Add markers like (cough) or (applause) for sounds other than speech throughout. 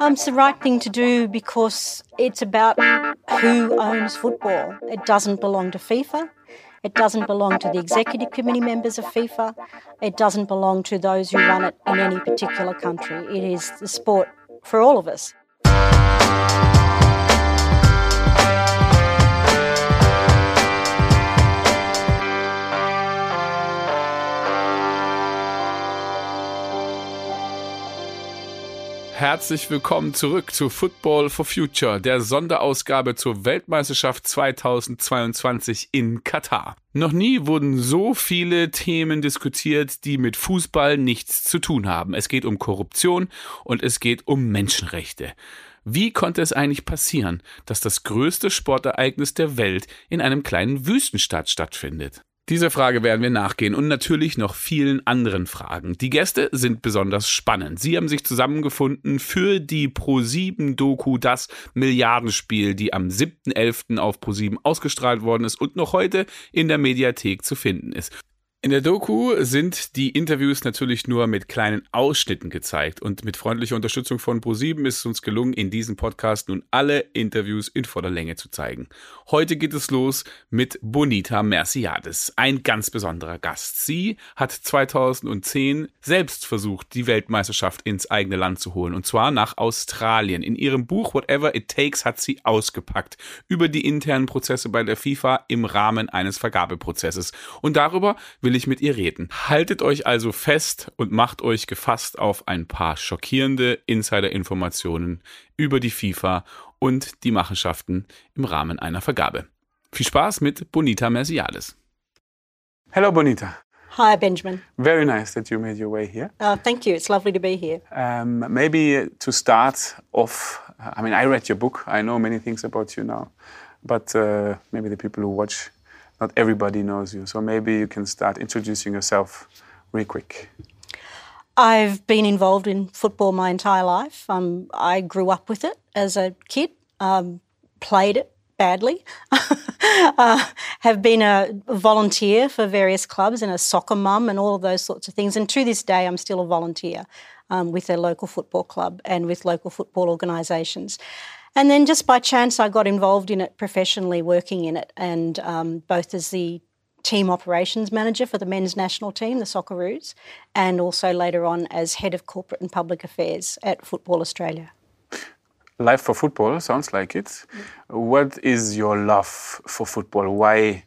Um, it's the right thing to do because it's about who owns football. It doesn't belong to FIFA. It doesn't belong to the executive committee members of FIFA. It doesn't belong to those who run it in any particular country. It is the sport for all of us. Herzlich willkommen zurück zu Football for Future, der Sonderausgabe zur Weltmeisterschaft 2022 in Katar. Noch nie wurden so viele Themen diskutiert, die mit Fußball nichts zu tun haben. Es geht um Korruption und es geht um Menschenrechte. Wie konnte es eigentlich passieren, dass das größte Sportereignis der Welt in einem kleinen Wüstenstadt stattfindet? Dieser Frage werden wir nachgehen und natürlich noch vielen anderen Fragen. Die Gäste sind besonders spannend. Sie haben sich zusammengefunden für die Pro7-Doku Das Milliardenspiel, die am 7.11. auf Pro7 ausgestrahlt worden ist und noch heute in der Mediathek zu finden ist. In der Doku sind die Interviews natürlich nur mit kleinen Ausschnitten gezeigt und mit freundlicher Unterstützung von Pro7 ist es uns gelungen, in diesem Podcast nun alle Interviews in voller Länge zu zeigen. Heute geht es los mit Bonita Merciades, ein ganz besonderer Gast. Sie hat 2010 selbst versucht, die Weltmeisterschaft ins eigene Land zu holen und zwar nach Australien. In ihrem Buch Whatever It Takes hat sie ausgepackt über die internen Prozesse bei der FIFA im Rahmen eines Vergabeprozesses und darüber will ich mit ihr reden. Haltet euch also fest und macht euch gefasst auf ein paar schockierende Insider-Informationen über die FIFA und die Machenschaften im Rahmen einer Vergabe. Viel Spaß mit Bonita Merciades. Hello, Bonita. Hi, Benjamin. Very nice that you made your way here. Uh, thank you. It's lovely to be here. Um, maybe to start off, I mean, I read your book. I know many things about you now, but uh, maybe the people who watch not everybody knows you. So maybe you can start introducing yourself real quick. I've been involved in football my entire life. Um, I grew up with it as a kid, um, played it badly, (laughs) uh, have been a volunteer for various clubs and a soccer mum and all of those sorts of things. And to this day, I'm still a volunteer um, with a local football club and with local football organisations. And then just by chance, I got involved in it professionally, working in it, and um, both as the team operations manager for the men's national team, the Socceroos, and also later on as head of corporate and public affairs at Football Australia. Life for football sounds like it. What is your love for football? Why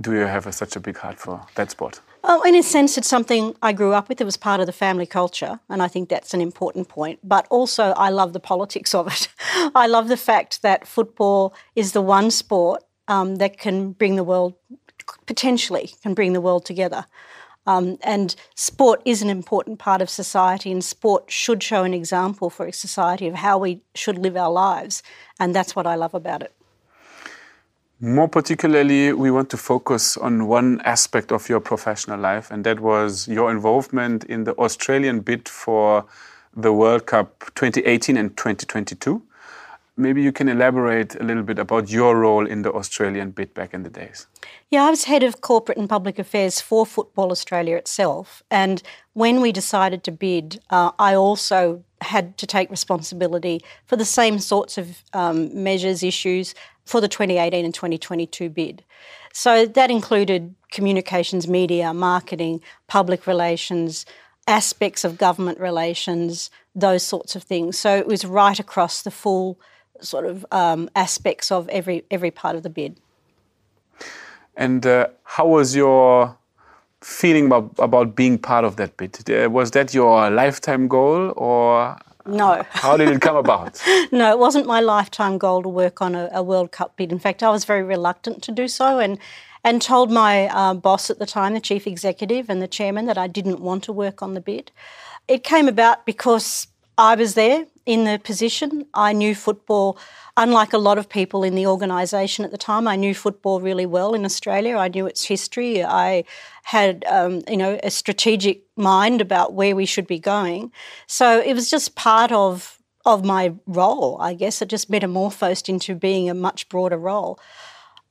do you have a, such a big heart for that sport? Oh, in a sense, it's something I grew up with. It was part of the family culture, and I think that's an important point. But also, I love the politics of it. (laughs) I love the fact that football is the one sport um, that can bring the world, potentially, can bring the world together. Um, and sport is an important part of society, and sport should show an example for a society of how we should live our lives. And that's what I love about it. More particularly, we want to focus on one aspect of your professional life, and that was your involvement in the Australian bid for the World Cup 2018 and 2022. Maybe you can elaborate a little bit about your role in the Australian bid back in the days. Yeah, I was head of corporate and public affairs for Football Australia itself. And when we decided to bid, uh, I also had to take responsibility for the same sorts of um, measures, issues for the 2018 and 2022 bid. So that included communications, media, marketing, public relations, aspects of government relations, those sorts of things. So it was right across the full sort of um, aspects of every every part of the bid. And uh, how was your feeling about, about being part of that bid? Uh, was that your lifetime goal, or no. How did it come about? (laughs) no, it wasn't my lifetime goal to work on a, a, World Cup bid. In fact, I was very reluctant to do so and, and told my uh, boss at the time, the chief executive and the chairman, that I didn't want to work on the bid. It came about because I was there in the position. I knew football, unlike a lot of people in the organisation at the time. I knew football really well in Australia. I knew its history. I had, um, you know, a strategic mind about where we should be going. So it was just part of of my role, I guess. It just metamorphosed into being a much broader role.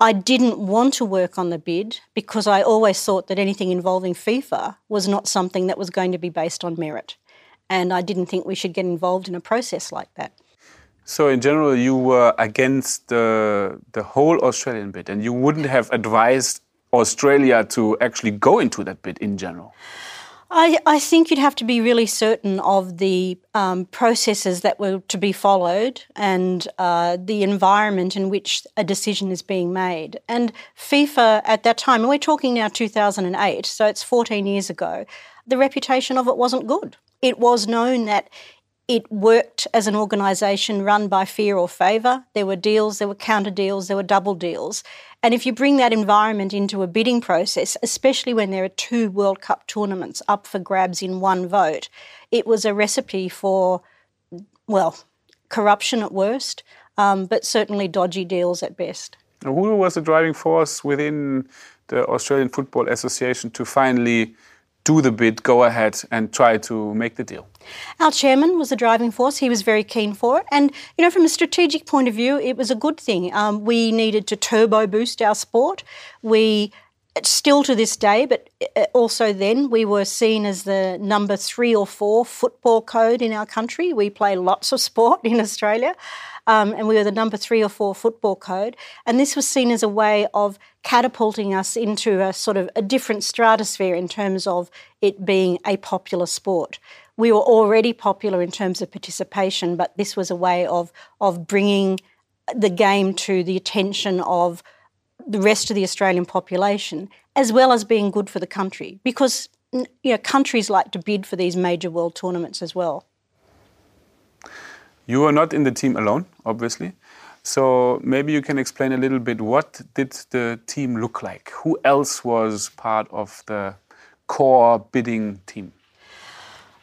I didn't want to work on the bid because I always thought that anything involving FIFA was not something that was going to be based on merit. And I didn't think we should get involved in a process like that. So, in general, you were against the, the whole Australian bid, and you wouldn't have advised Australia to actually go into that bid in general? I, I think you'd have to be really certain of the um, processes that were to be followed and uh, the environment in which a decision is being made. And FIFA at that time, and we're talking now 2008, so it's 14 years ago, the reputation of it wasn't good. It was known that it worked as an organisation run by fear or favour. There were deals, there were counter deals, there were double deals. And if you bring that environment into a bidding process, especially when there are two World Cup tournaments up for grabs in one vote, it was a recipe for, well, corruption at worst, um, but certainly dodgy deals at best. Who was the driving force within the Australian Football Association to finally do the bid, go ahead and try to make the deal? Our chairman was the driving force. He was very keen for it. And, you know, from a strategic point of view, it was a good thing. Um, we needed to turbo boost our sport. We still to this day, but uh, also then, we were seen as the number three or four football code in our country. We play lots of (laughs) sport in Australia, um, and we were the number three or four football code. And this was seen as a way of catapulting us into a sort of a different stratosphere in terms of it being a popular sport. We were already popular in terms of participation, but this was a way of, of bringing the game to the attention of the rest of the Australian population, as well as being good for the country, because you know countries like to bid for these major world tournaments as well. You are not in the team alone, obviously. So maybe you can explain a little bit what did the team look like? Who else was part of the core bidding team?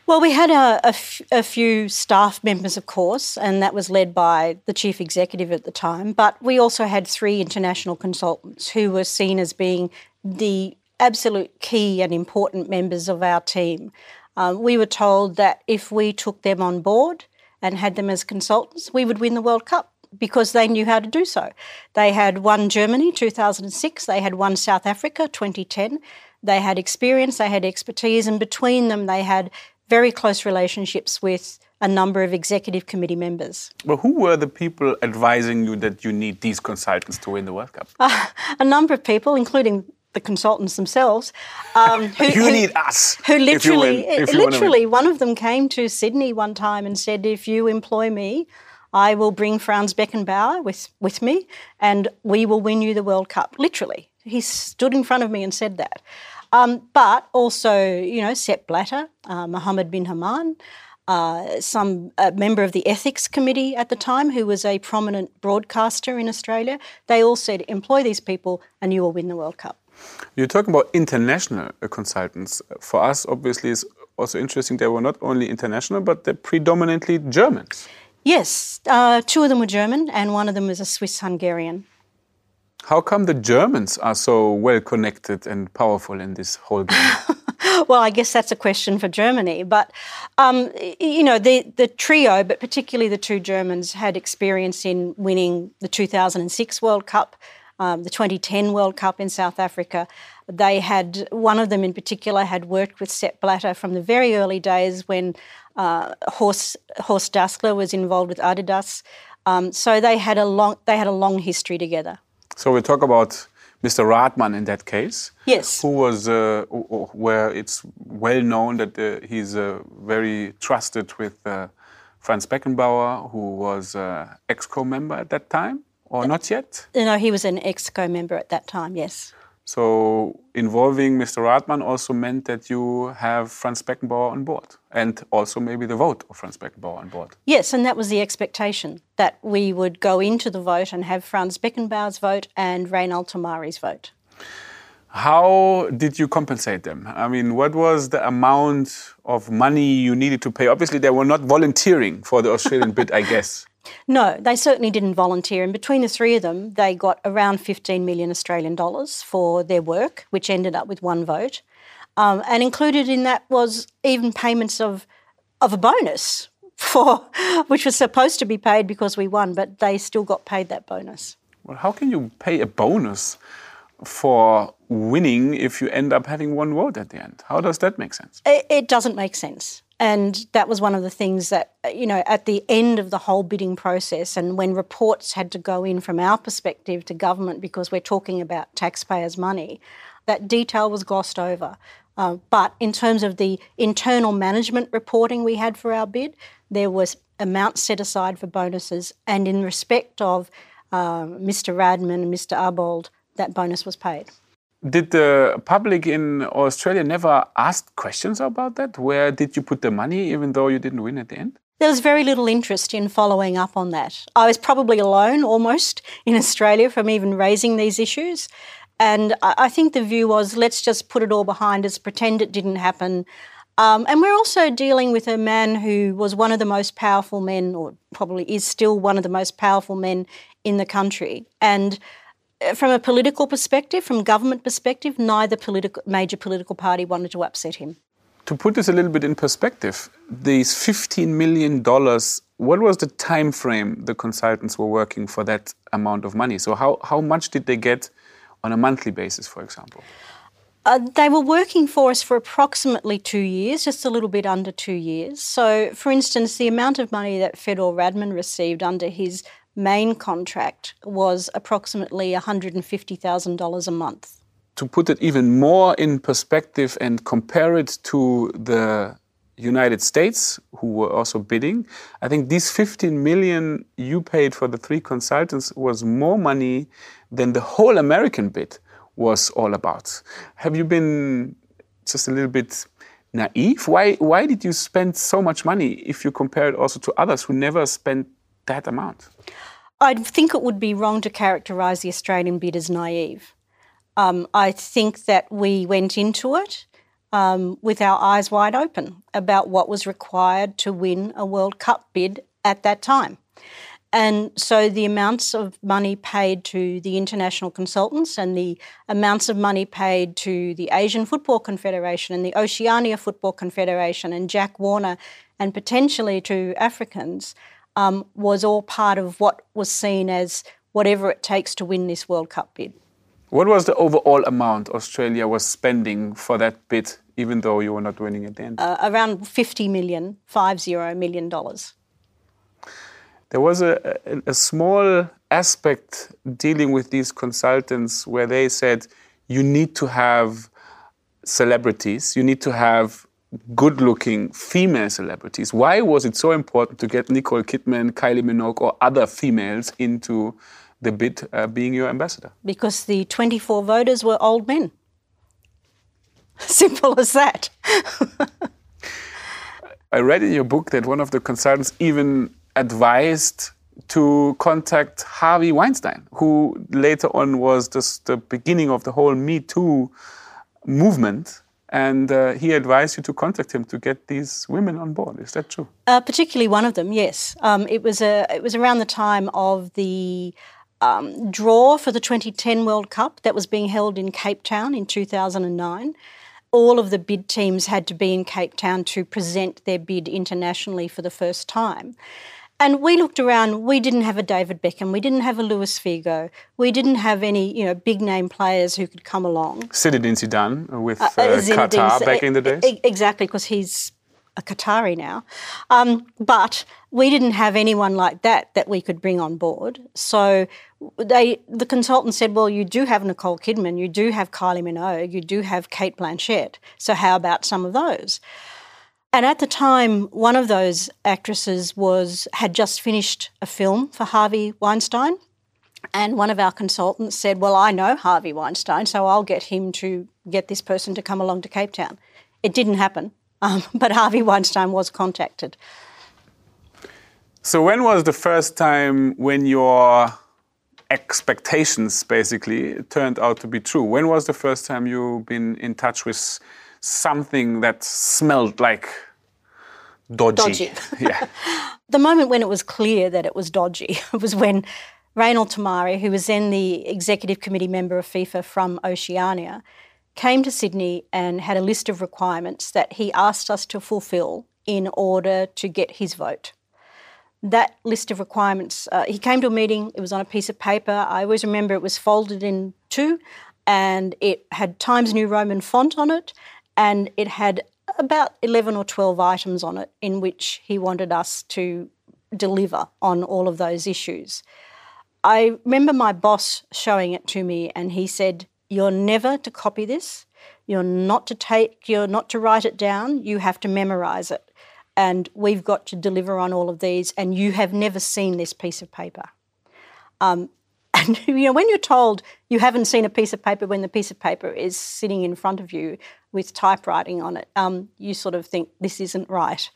Well, we had a, a, few staff members, of course, and that was led by the chief executive at the time. But we also had three international consultants who were seen as being the absolute key and important members of our team. Um, we were told that if we took them on board and had them as consultants, we would win the World Cup because they knew how to do so. They had won Germany 2006, they had won South Africa 2010. They had experience, they had expertise, and between them, they had very close relationships with a number of executive committee members. Well, who were the people advising you that you need these consultants to win the World Cup? Uh, a number of people, including the consultants themselves. Um, who, (laughs) you who, need us. Who literally, win, literally, one of them came to Sydney one time and said, "If you employ me, I will bring Franz Beckenbauer with with me, and we will win you the World Cup." Literally, he stood in front of me and said that. Um, but also, you know, Sepp Blatter, uh, Mohammed bin Hammam, uh, some member of the ethics committee at the time, who was a prominent broadcaster in Australia, they all said, employ these people and you will win the World Cup. You're talking about international uh, consultants. For us, obviously, it's also interesting they were not only international, but they're predominantly Germans. Yes, uh, two of them were German, and one of them was a Swiss Hungarian. How come the Germans are so well connected and powerful in this whole game? (laughs) well, I guess that's a question for Germany. But, um, you know, the, the trio, but particularly the two Germans, had experience in winning the 2006 World Cup, um, the 2010 World Cup in South Africa. They had, one of them in particular, had worked with Sepp Blatter from the very early days when uh, Horst, Horst was involved with Adidas. Um, so they had a long they had a long history together. So we talk about Mr. Radmann in that case. Yes. Who was, uh, where it's well known that uh, he's uh, very trusted with uh, Franz Beckenbauer, who was uh, EXCO member at that time, or not yet? No, he was an EXCO member at that time, yes. So involving Mr. Radmann also meant that you have Franz Beckenbauer on board and also maybe the vote of Franz Beckenbauer on board. Yes, and that was the expectation that we would go into the vote and have Franz Beckenbauer's vote and Reynald Temarii's vote. How did you compensate them? I mean, what was the amount of money you needed to pay? Obviously, they were not volunteering for the Australian bid, I guess. No, they certainly didn't volunteer. And between the three of them, they got around 15 million Australian dollars for their work, which ended up with one vote. Um, and included in that was even payments of, of a bonus for (laughs) which was supposed to be paid because we won, but they still got paid that bonus. Well, how can you pay a bonus for winning if you end up having one vote at the end? How does that make sense? It, it doesn't make sense. And that was one of the things that, you know, at the end of the whole bidding process, and when reports had to go in from our perspective to government because we're talking about taxpayers' money, that detail was glossed over. Uh, but in terms of the internal management reporting we had for our bid, there was amounts set aside for bonuses, and in respect of uh, Mr. Radmann and Mr. Abold, that bonus was paid. Did the public in Australia never ask questions about that? Where did you put the money, even though you didn't win at the end? There was very little interest in following up on that. I was probably alone almost in Australia from even raising these issues. And I think the view was let's just put it all behind us, pretend it didn't happen. Um, and we're also dealing with a man who was one of the most powerful men, or probably is still one of the most powerful men in the country. And from a political perspective, from government perspective, neither political, major political party wanted to upset him. To put this a little bit in perspective, these $15 million, what was the time frame the consultants were working for that amount of money? So how, how much did they get on a monthly basis, for example? Uh, they were working for us for approximately two years, just a little bit under two years. So, for instance, the amount of money that Fedor Radmann received under his main contract was approximately $150,000 a month. To put it even more in perspective and compare it to the United States, who were also bidding, I think these 15 million you paid for the three consultants was more money than the whole American bid was all about. Have you been just a little bit naive? Why, why did you spend so much money if you compare it also to others who never spent that amount? I think it would be wrong to characterise the Australian bid as naive. Um, I think that we went into it um, with our eyes wide open about what was required to win a World Cup bid at that time. And so the amounts of money paid to the international consultants and the amounts of money paid to the Asian Football Confederation and the Oceania Football Confederation and Jack Warner and potentially to Africans um, was all part of what was seen as whatever it takes to win this World Cup bid. What was the overall amount Australia was spending for that bid, even though you were not winning at the end? Uh, around 50 million, five zero million dollars there was a, a, a, small aspect dealing with these consultants where they said you need to have celebrities, you need to have good looking female celebrities. Why was it so important to get Nicole Kidman, Kylie Minogue, or other females into the bid uh, being your ambassador? Because the 24 voters were old men. (laughs) Simple as that. (laughs) I read in your book that one of the consultants even advised to contact Harvey Weinstein, who later on was just the beginning of the whole Me Too movement. And uh, he advised you to contact him to get these women on board. Is that true? Uh, particularly one of them, yes. Um, it was a, it was around the time of the um, draw for the 2010 World Cup that was being held in Cape Town in 2009 all of the bid teams had to be in Cape Town to present their bid internationally for the first time. And we looked around, we didn't have a David Beckham, we didn't have a Luis Figo, we didn't have any, you know, big name players who could come along. Zinedine Zidane with uh, uh, Qatar back in the days? Exactly, because he's a Qatari now. Um, but we didn't have anyone like that that we could bring on board. So they, the consultant said, well, you do have Nicole Kidman, you do have Kylie Minogue, you do have Cate Blanchett. So how about some of those? And at the time, one of those actresses was had just finished a film for Harvey Weinstein. And one of our consultants said, Well, I know Harvey Weinstein, so I'll get him to get this person to come along to Cape Town. It didn't happen, (laughs) um, but Harvey Weinstein was contacted. So, when was the first time when your expectations basically turned out to be true? When was the first time you've been in touch with something that smelled like dodgy. dodgy. (laughs) yeah. (laughs) the moment when it was clear that it was dodgy (laughs) was when Reynald Temarii, who was then the executive committee member of FIFA from Oceania, came to Sydney and had a list of requirements that he asked us to fulfil in order to get his vote. That list of requirements, uh, he came to a meeting, it was on a piece of paper. I always remember it was folded in two and it had Times New Roman font on it and it had about 11 or 12 items on it in which he wanted us to deliver on all of those issues. I remember my boss showing it to me and he said, You're never to copy this. You're not to take, you're not to write it down. You have to memorize it. And we've got to deliver on all of these, and you have never seen this piece of paper. Um, (laughs) and you know, when you're told you haven't seen a piece of paper when the piece of paper is sitting in front of you with typewriting on it, um, you sort of think this isn't right.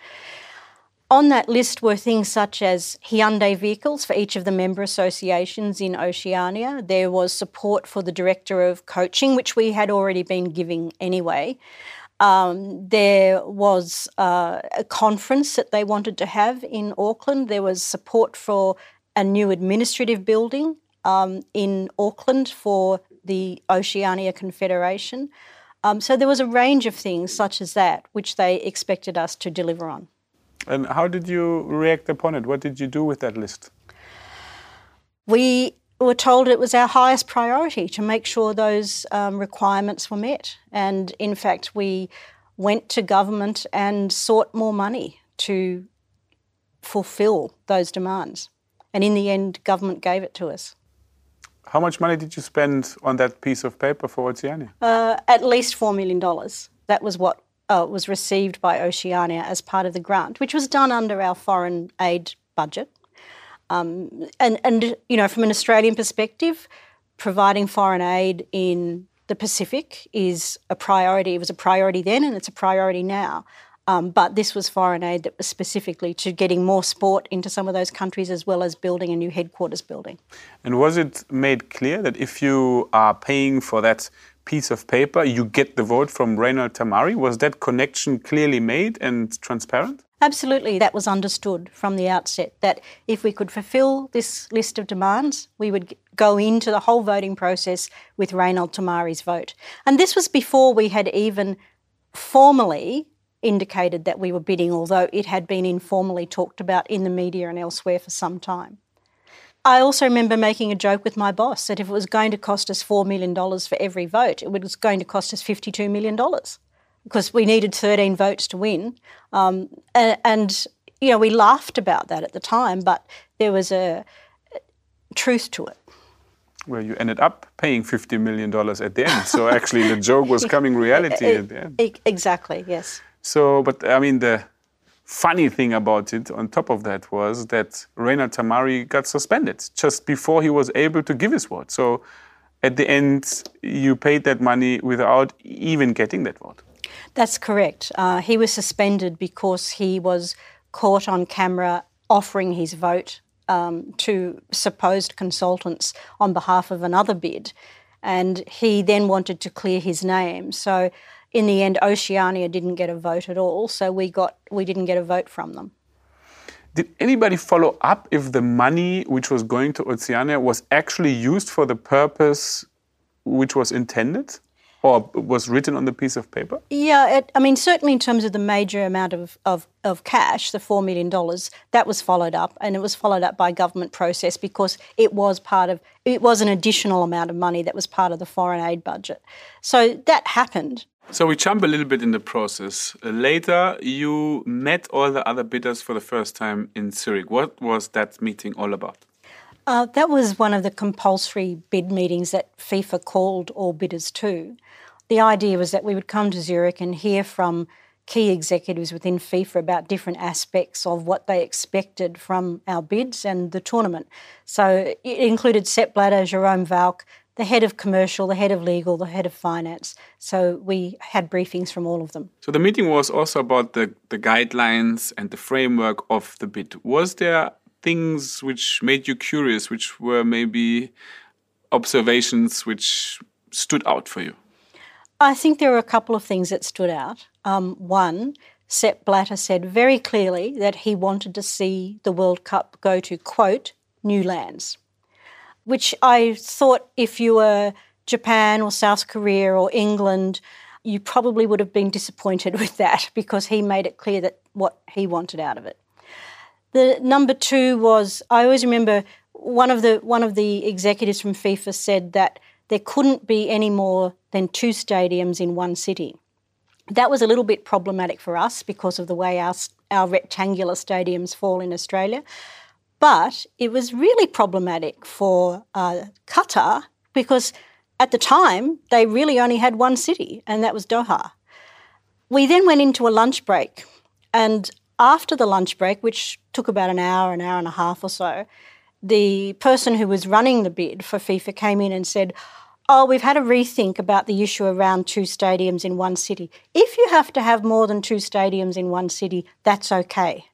On that list were things such as Hyundai vehicles for each of the member associations in Oceania. There was support for the director of coaching, which we had already been giving anyway. Um, there was uh, a conference that they wanted to have in Auckland. There was support for a new administrative building um, in Auckland for the Oceania Confederation. Um, so there was a range of things such as that which they expected us to deliver on. And how did you react upon it? What did you do with that list? We were told it was our highest priority to make sure those um, requirements were met. And in fact, we went to government and sought more money to fulfil those demands. And in the end, government gave it to us. How much money did you spend on that piece of paper for Oceania? Uh, at least $4 million. That was what uh, was received by Oceania as part of the grant, which was done under our foreign aid budget. Um, and, and, you know, from an Australian perspective, providing foreign aid in the Pacific is a priority. It was a priority then and it's a priority now. Um, but this was foreign aid that was specifically to getting more sport into some of those countries as well as building a new headquarters building. And was it made clear that if you are paying for that piece of paper, you get the vote from Reynald Temarii? Was that connection clearly made and transparent? Absolutely, that was understood from the outset that if we could fulfil this list of demands, we would go into the whole voting process with Reynald Temarii's vote. And this was before we had even formally indicated that we were bidding, although it had been informally talked about in the media and elsewhere for some time. I also remember making a joke with my boss that if it was going to cost us $4 million for every vote, it was going to cost us $52 million because we needed 13 votes to win. Um, and, and, you know, we laughed about that at the time, but there was a truth to it. Well, you ended up paying $50 million at the end. So actually, the joke was (laughs) coming reality at the end. Exactly, yes. So, but I mean, the funny thing about it on top of that was that Reynald Temarii got suspended just before he was able to give his vote. So at the end, you paid that money without even getting that vote. That's correct. Uh, he was suspended because he was caught on camera offering his vote um, to supposed consultants on behalf of another bid. And he then wanted to clear his name. So in the end, Oceania didn't get a vote at all, so we got we didn't get a vote from them. Did anybody follow up if the money which was going to Oceania was actually used for the purpose which was intended? or was written on the piece of paper? Yeah, it, I mean, certainly in terms of the major amount of, of, of cash, the $4 million, that was followed up, and it was followed up by government process because it was part of, it was an additional amount of money that was part of the foreign aid budget. So that happened. So we jump a little bit in the process. Uh, later, you met all the other bidders for the first time in Zurich. What was that meeting all about? Uh, that was one of the compulsory bid meetings that FIFA called all bidders to. The idea was that we would come to Zurich and hear from key executives within FIFA about different aspects of what they expected from our bids and the tournament. So it included Sepp Blatter, Jerome Valcke, the head of commercial, the head of legal, the head of finance. So we had briefings from all of them. So the meeting was also about the, the guidelines and the framework of the bid. Was there things which made you curious, which were maybe observations which stood out for you? I think there were a couple of things that stood out. Um, one, Sepp Blatter said very clearly that he wanted to see the World Cup go to, quote, new lands, which I thought if you were Japan or South Korea or England, you probably would have been disappointed (laughs) with that because he made it clear that what he wanted out of it. The number two was I always remember one of the one of the executives from FIFA said that there couldn't be any more than two stadiums in one city. That was a little bit problematic for us because of the way our, our rectangular stadiums fall in Australia. But it was really problematic for uh, Qatar because at the time they really only had one city, and that was Doha. We then went into a lunch break, and after the lunch break, which took about an hour, an hour and a half or so, the person who was running the bid for FIFA came in and said, Oh, we've had a rethink about the issue around two stadiums in one city. If you have to have more than two stadiums in one city, that's okay.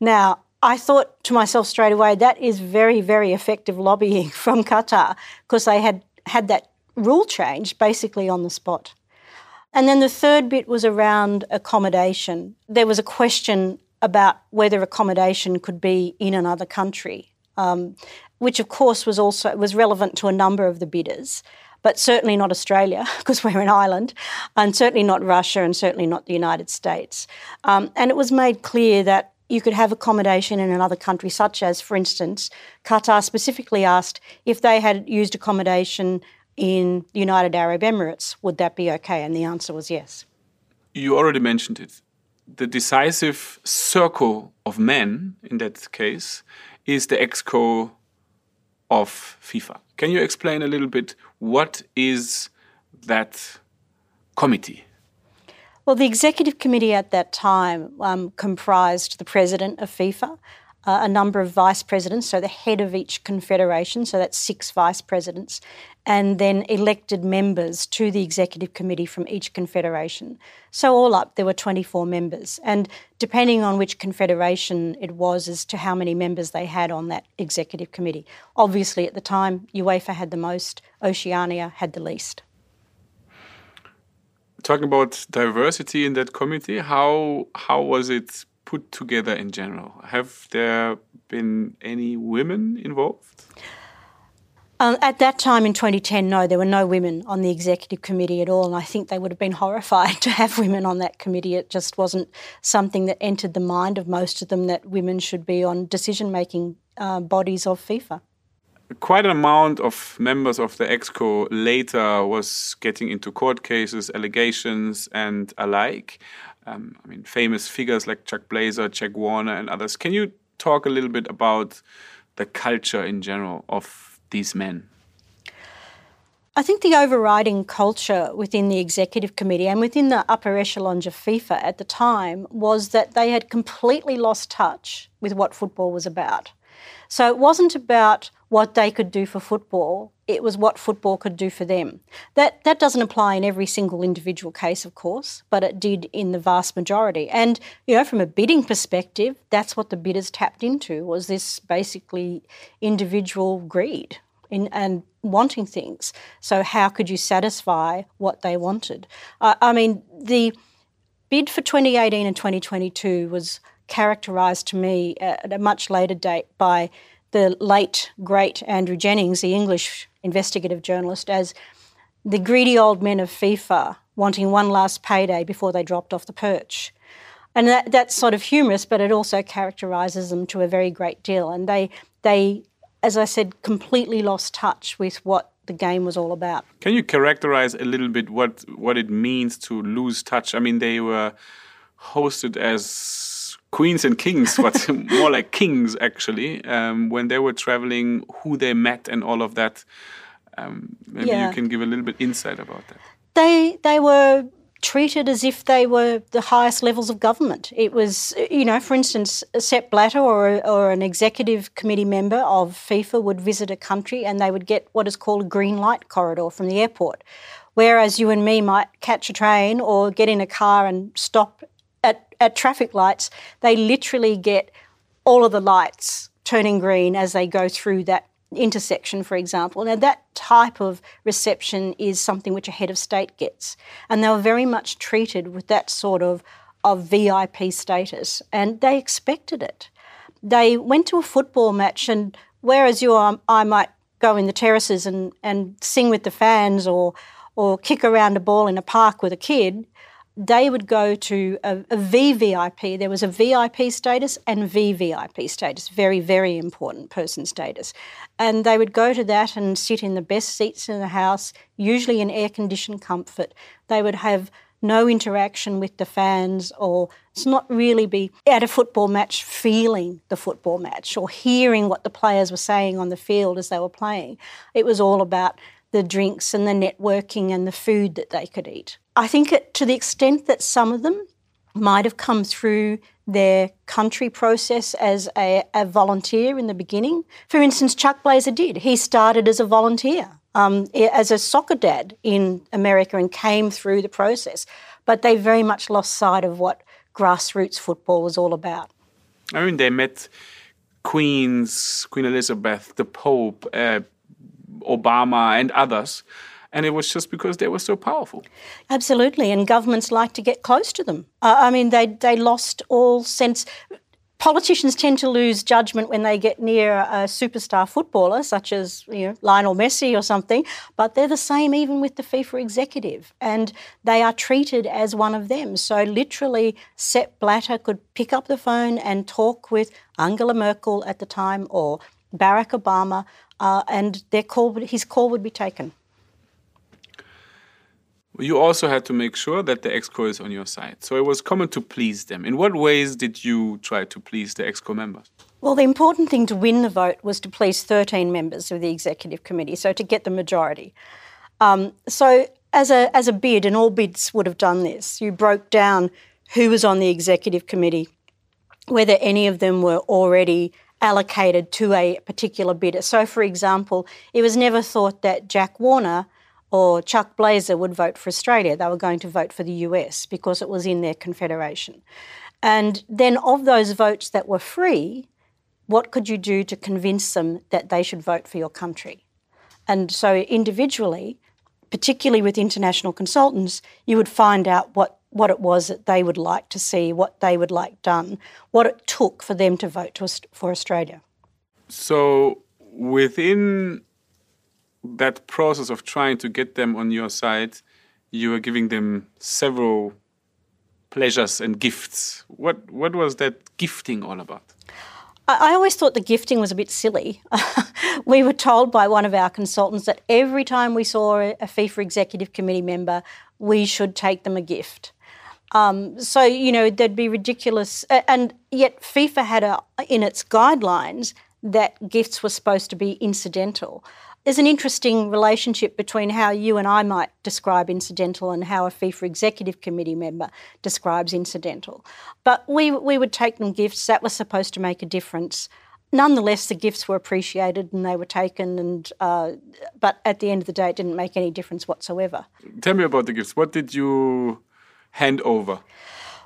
Now, I thought to myself straight away, that is very, very effective lobbying (laughs) from Qatar because they had had that rule change basically on the spot. And then the third bit was around accommodation. There was a question about whether accommodation could be in another country um, which of course was also was relevant to a number of the bidders, but certainly not Australia (laughs) because we're an island, and certainly not Russia, and certainly not the United States. Um, and it was made clear that you could have accommodation in another country, such as, for instance, Qatar specifically asked if they had used accommodation in the United Arab Emirates, would that be okay? And the answer was yes. You already mentioned it. The decisive circle of men in that case is the exco of FIFA. Can you explain a little bit what is that committee? Well, the executive committee at that time um, comprised the president of FIFA, uh, a number of vice presidents, so the head of each confederation, so that's six vice presidents, and then elected members to the executive committee from each confederation. So, all up, there were 24 members. And depending on which confederation it was as to how many members they had on that executive committee. Obviously, at the time, UEFA had the most, Oceania had the least. Talking about diversity in that committee, how, how was it put together in general? Have there been any women involved? Um, at that time in 2010, no, there were no women on the executive committee at all, and I think they would have been (laughs) horrified to have women on that committee. It just wasn't something that entered the mind of most of them that women should be on decision making uh, bodies of FIFA. Quite an amount of members of the EXCO later was getting into court cases, allegations, and alike. Um, I mean, famous figures like Chuck Blazer, Jack Warner, and others. Can you talk a little bit about the culture in general of these men? I think the overriding culture within the executive committee and within the upper echelons of FIFA at the time was that they had completely lost touch with what football was about. So it wasn't about what they could do for football, it was what football could do for them. That that doesn't apply in every single individual case, of course, but it did in the vast majority. And you know, from a bidding perspective, that's what the bidders tapped into was this basically individual greed in, and wanting things. So how could you satisfy what they wanted? Uh, I mean, the bid for 2018 and 2022 was characterised to me at a much later date by the late, great Andrew Jennings, the English investigative journalist, as the greedy old men of FIFA wanting one last payday before they dropped off the perch. And that, that's sort of humorous, but it also characterises them to a very great deal. And they, they, as I said, completely lost touch with what the game was all about. Can you characterize a little bit what, what it means to lose touch? I mean, they were hosted as queens and kings, (laughs) but more like kings actually, um, when they were traveling, who they met, and all of that. Um, maybe yeah. you can give a little bit insight about that. They they were treated as if they were the highest levels of government. It was, you know, for instance, Sepp Blatter or, or an executive committee member of FIFA would visit a country and they would get what is called a green light corridor from the airport. Whereas you and me might catch a train or get in a car and stop at traffic lights, they literally get all of the lights turning green as they go through that intersection, for example. Now, that type of reception is something which a head of state gets. And they were very much treated with that sort of, of VIP status, and they expected it. They went to a football match, and whereas you or I might go in the terraces and, and sing with the fans or, or kick around a ball in a park with a kid, they would go to a, a VVIP. There was a VIP status and VVIP status, very, very important person status. And they would go to that and sit in the best seats in the house, usually in air conditioned comfort. They would have no interaction with the fans, or it's not really be at a football match feeling the football match or hearing what the players were saying on the field as they were playing. It was all about the drinks and the networking and the food that they could eat. I think it, to the extent that some of them might have come through their country process as a, a volunteer in the beginning. For instance, Chuck Blazer did. He started as a volunteer, um, as a soccer dad in America and came through the process. But they very much lost sight of what grassroots football was all about. I mean, they met Queens, Queen Elizabeth, the Pope, uh, Obama, and others and it was just because they were so powerful. Absolutely, and governments like to get close to them. Uh, I mean, they they lost all sense. Politicians tend to lose judgment when they get near a superstar footballer, such as you know, Lionel Messi or something. But they're the same even with the FIFA executive, and they are treated as one of them. So literally, Sepp Blatter could pick up the phone and talk with Angela Merkel at the time or Barack Obama, uh, and their call, his call would be taken. You also had to make sure that the EXCO is on your side. So it was common to please them. In what ways did you try to please the EXCO members? Well, the important thing to win the vote was to please 13 members of the executive committee, so to get the majority. Um, so, as a, as a bid, and all bids would have done this, you broke down who was on the executive committee, whether any of them were already allocated to a particular bidder. So, for example, it was never thought that Jack Warner or Chuck Blazer would vote for Australia. They were going to vote for the US because it was in their confederation. And then, of those votes that were free, what could you do to convince them that they should vote for your country? And so, individually, particularly with international consultants, you would find out what, what it was that they would like to see, what they would like done, what it took for them to vote to, for Australia. So, within that process of trying to get them on your side, you were giving them several pleasures and gifts. What what was that gifting all about? I always thought the gifting was a bit silly. (laughs) we were told by one of our consultants that every time we saw a FIFA executive committee member, we should take them a gift. Um, so you know there'd be ridiculous, and yet FIFA had a, in its guidelines that gifts were supposed to be incidental there's an interesting relationship between how you and I might describe incidental and how a FIFA executive committee member describes incidental. But we, we would take them gifts that were supposed to make a difference. Nonetheless, the gifts were appreciated and they were taken, and uh, but at the end of the day, it didn't make any difference whatsoever. Tell me about the gifts. What did you hand over?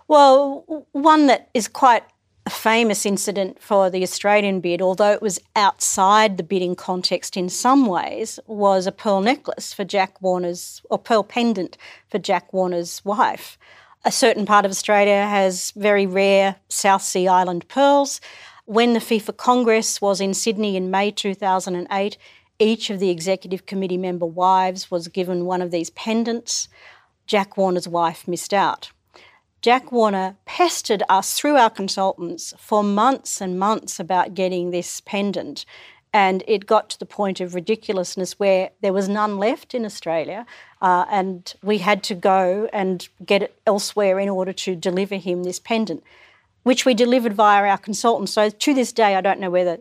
Well, one that is quite a famous incident for the Australian bid, although it was outside the bidding context in some ways, was a pearl necklace for Jack Warner's, or pearl pendant for Jack Warner's wife. A certain part of Australia has very rare South Sea Island pearls. When the FIFA Congress was in Sydney in May 2008, each of the executive committee member wives was given one of these pendants. Jack Warner's wife missed out. Jack Warner pestered us through our consultants for months and months about getting this pendant. And it got to the point of ridiculousness where there was none left in Australia, uh, and we had to go and get it elsewhere in order to deliver him this pendant, which we delivered via our consultants. So to this day, I don't know whether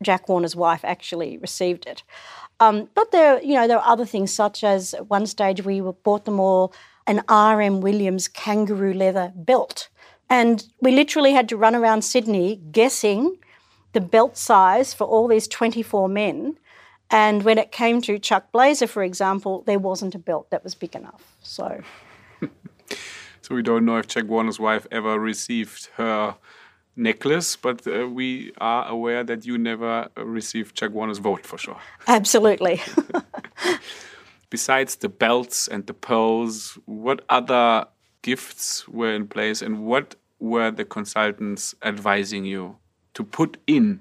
Jack Warner's wife actually received it. Um, but there, you know, there are other things such as at one stage we bought them all an R.M. Williams kangaroo leather belt. And we literally had to run around Sydney guessing the belt size for all these 24 men. And when it came to Chuck Blazer, for example, there wasn't a belt that was big enough. So. (laughs) so we don't know if Chuck Warner's wife ever received her necklace, but uh, we are aware that you never received Chuck Warner's vote for sure. Absolutely. (laughs) besides the belts and the pearls, what other gifts were in place and what were the consultants advising you to put in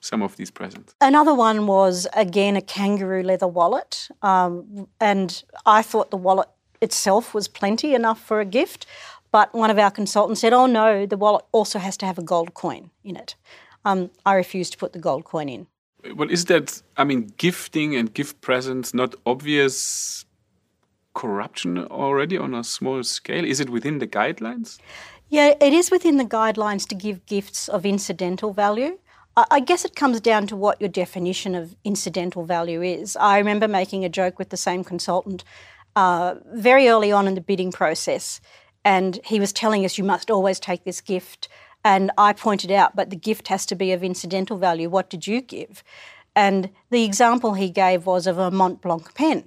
some of these presents? Another one was, again, a kangaroo leather wallet. Um, and I thought the wallet itself was plenty enough for a gift. But one of our consultants said, oh no, the wallet also has to have a gold coin in it. Um, I refused to put the gold coin in. Well, is that, I mean, gifting and gift presents not obvious corruption already on a small scale? Is it within the guidelines? Yeah, it is within the guidelines to give gifts of incidental value. I guess it comes down to what your definition of incidental value is. I remember making a joke with the same consultant uh, very early on in the bidding process, and he was telling us you must always take this gift. And I pointed out, but the gift has to be of incidental value. What did you give? And the example he gave was of a Mont Blanc pen.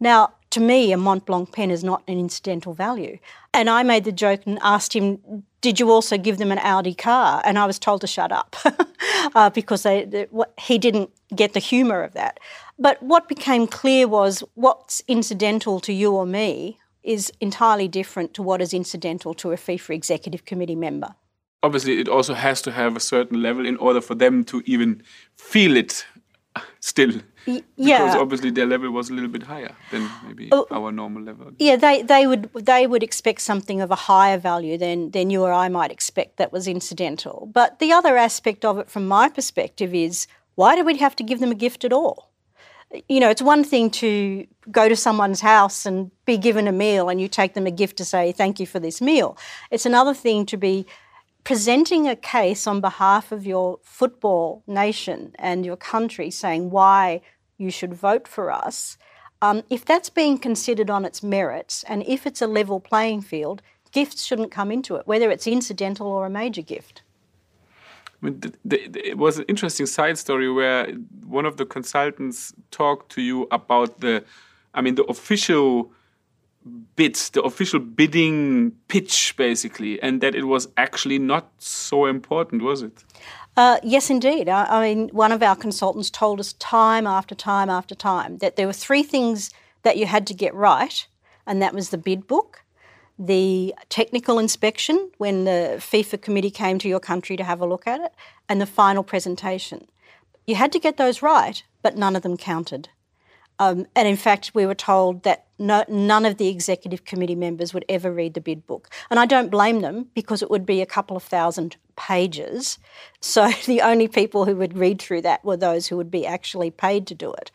Now, to me, a Mont Blanc pen is not an incidental value. And I made the joke and asked him, Did you also give them an Audi car? And I was told to shut up (laughs) uh, because they, they, he didn't get the humour of that. But what became clear was what's incidental to you or me is entirely different to what is incidental to a FIFA executive committee member. Obviously, it also has to have a certain level in order for them to even feel it still. yeah. Because obviously their level was a little bit higher than maybe oh, oh, our normal level. Yeah, they, they would they would expect something of a higher value than than you or I might expect that was incidental. But the other aspect of it from my perspective is why do we have to give them a gift at all? You know, it's one thing to go to someone's house and be given a meal and you take them a gift to say thank you for this meal. It's another thing to be presenting a case on behalf of your football nation and your country saying why you should vote for us, um, if that's being considered on its merits and if it's a level playing field, gifts shouldn't come into it, whether it's incidental or a major gift. I mean, the, the, it was an interesting side story where one of the consultants talked to you about the, I mean, the official bids, the official bidding pitch, basically, and that it was actually not so important, was it? Uh, yes, indeed. I, I, mean, one of our consultants told us time after time after time that there were three things that you had to get right, and that was the bid book, the technical inspection when the FIFA committee came to your country to have a look at it, and the final presentation. You had to get those right, but none of them counted. Um, and in fact, we were told that no, none of the executive committee members would ever read the bid book. And I don't blame them because it would be a couple of thousand pages. So (laughs) the only people who would read through that were those who would be actually paid to do it.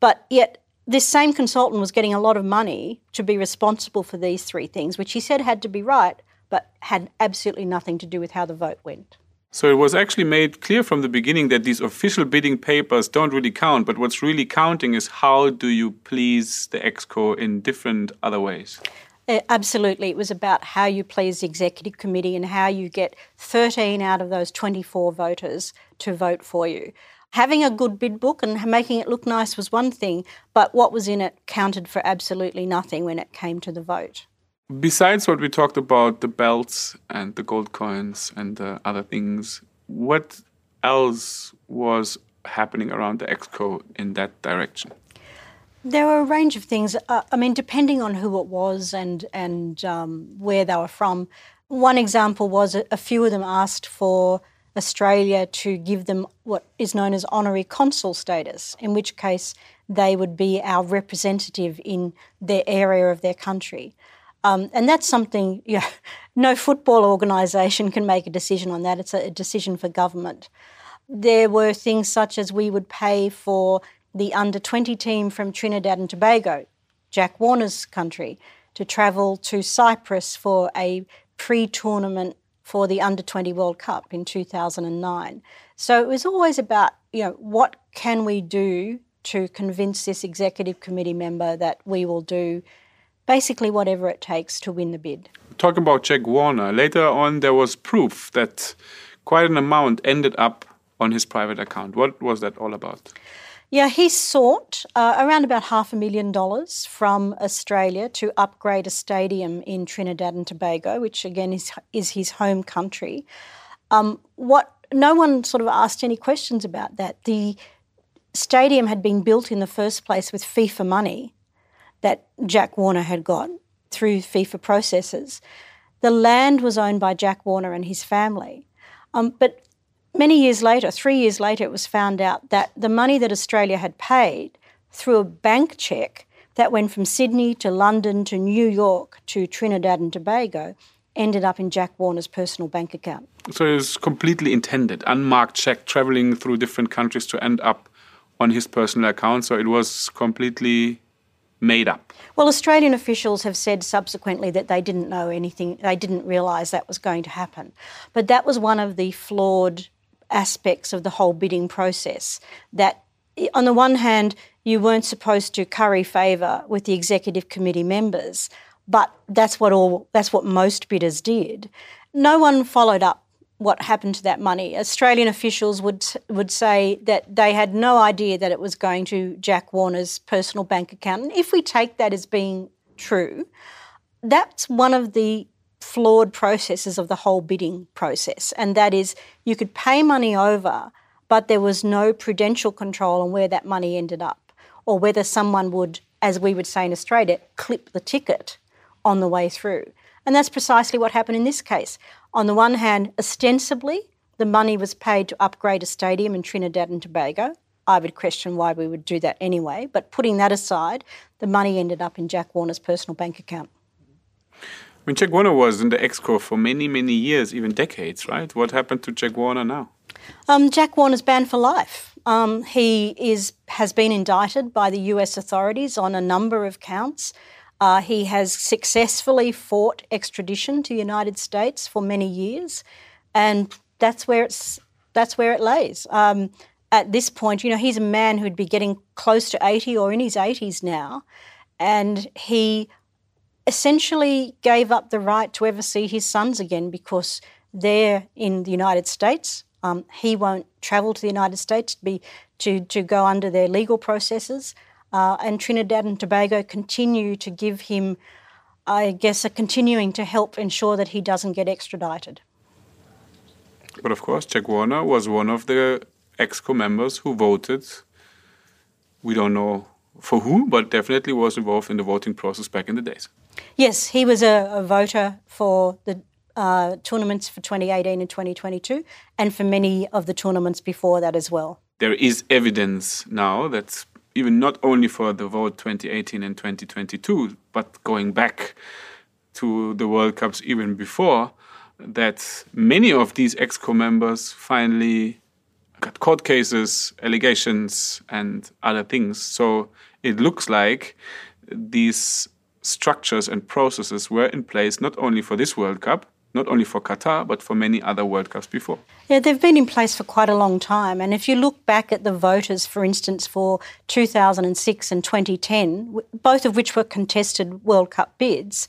But yet, this same consultant was getting a lot of money to be responsible for these three things, which he said had to be right, but had absolutely nothing to do with how the vote went. So it was actually made clear from the beginning that these official bidding papers don't really count, but what's really counting is how do you please the exco in different other ways. Uh, absolutely. It was about how you please the executive committee and how you get 13 out of those 24 voters to vote for you. Having a good bid book and making it look nice was one thing, but what was in it counted for absolutely nothing when it came to the vote besides what we talked about the belts and the gold coins and the other things what else was happening around the exco in that direction? There were a range of things. Uh, i mean depending on who it was and and um, where they were from one example was a, a few of them asked for australia to give them what is known as honorary consul status in which case they would be our representative in their area of their country um, and that's something, you know, no football organisation can make a decision on that. It's a decision for government. There were things such as we would pay for the under 20 team from Trinidad and Tobago, Jack Warner's country, to travel to Cyprus for a pre tournament for the under 20 World Cup in 2009. So it was always about, you know, what can we do to convince this executive committee member that we will do basically whatever it takes to win the bid. Talking about Jack Warner, later on there was proof that quite an amount ended up on his private account. What was that all about? Yeah, he sought uh, around about half a million dollars from Australia to upgrade a stadium in Trinidad and Tobago, which again is is his home country. Um, what no one sort of asked any questions about that. The stadium had been built in the first place with FIFA money, that Jack Warner had got through FIFA processes. The land was owned by Jack Warner and his family. Um, but many years later, three years later, it was found out that the money that Australia had paid through a bank cheque that went from Sydney to London to New York to Trinidad and Tobago ended up in Jack Warner's personal bank account. So it was completely intended, unmarked check traveling through different countries to end up on his personal account. So it was completely made up? Well, Australian officials have said subsequently that they didn't know anything, they didn't realise that was going to happen. But that was one of the flawed aspects of the whole bidding process. That, on the one hand, you weren't supposed to curry favour with the executive committee members, but that's what all that's what most bidders did. No one followed up what happened to that money. Australian officials would would say that they had no idea that it was going to Jack Warner's personal bank account. And if we take that as being true, that's one of the flawed processes of the whole bidding process, and that is you could pay money over, but there was no prudential control on where that money ended up, or whether someone would, as we would say in Australia, clip the ticket on the way through. And that's precisely what happened in this case. On the one hand, ostensibly, the money was paid to upgrade a stadium in Trinidad and Tobago. I would question why we would do that anyway, but putting that aside, the money ended up in Jack Warner's personal bank account. I mean, Jack Warner was in the Exco for many, many years, even decades, right? What happened to Jack Warner now? Um, Jack Warner's banned for life. Um, he is has been indicted by the U.S. authorities on a number of counts. Uh, he has successfully fought extradition to the United States for many years, and that's where it's that's where it lays. Um, at this point, you know, he's a man who'd be getting close to 80 or in his 80s now, and he essentially gave up the right to ever see his sons again because they're in the United States. Um, he won't travel to the United States to be to, to go under their legal processes. Uh, and Trinidad and Tobago continue to give him, I guess, are continuing to help ensure that he doesn't get extradited. But of course, Jack Warner was one of the EXCO members who voted. We don't know for who, but definitely was involved in the voting process back in the days. Yes, he was a, a voter for the uh, tournaments for 2018 and 2022, and for many of the tournaments before that as well. There is evidence now that even not only for the vote 2018 and 2022, but going back to the World Cups even before, that many of these EXCO members finally got court cases, allegations, and other things. So it looks like these structures and processes were in place not only for this World Cup, not only for Qatar, but for many other World Cups before. Yeah, they've been in place for quite a long time. And if you look back at the voters, for instance, for 2006 and 2010, both of which were contested World Cup bids,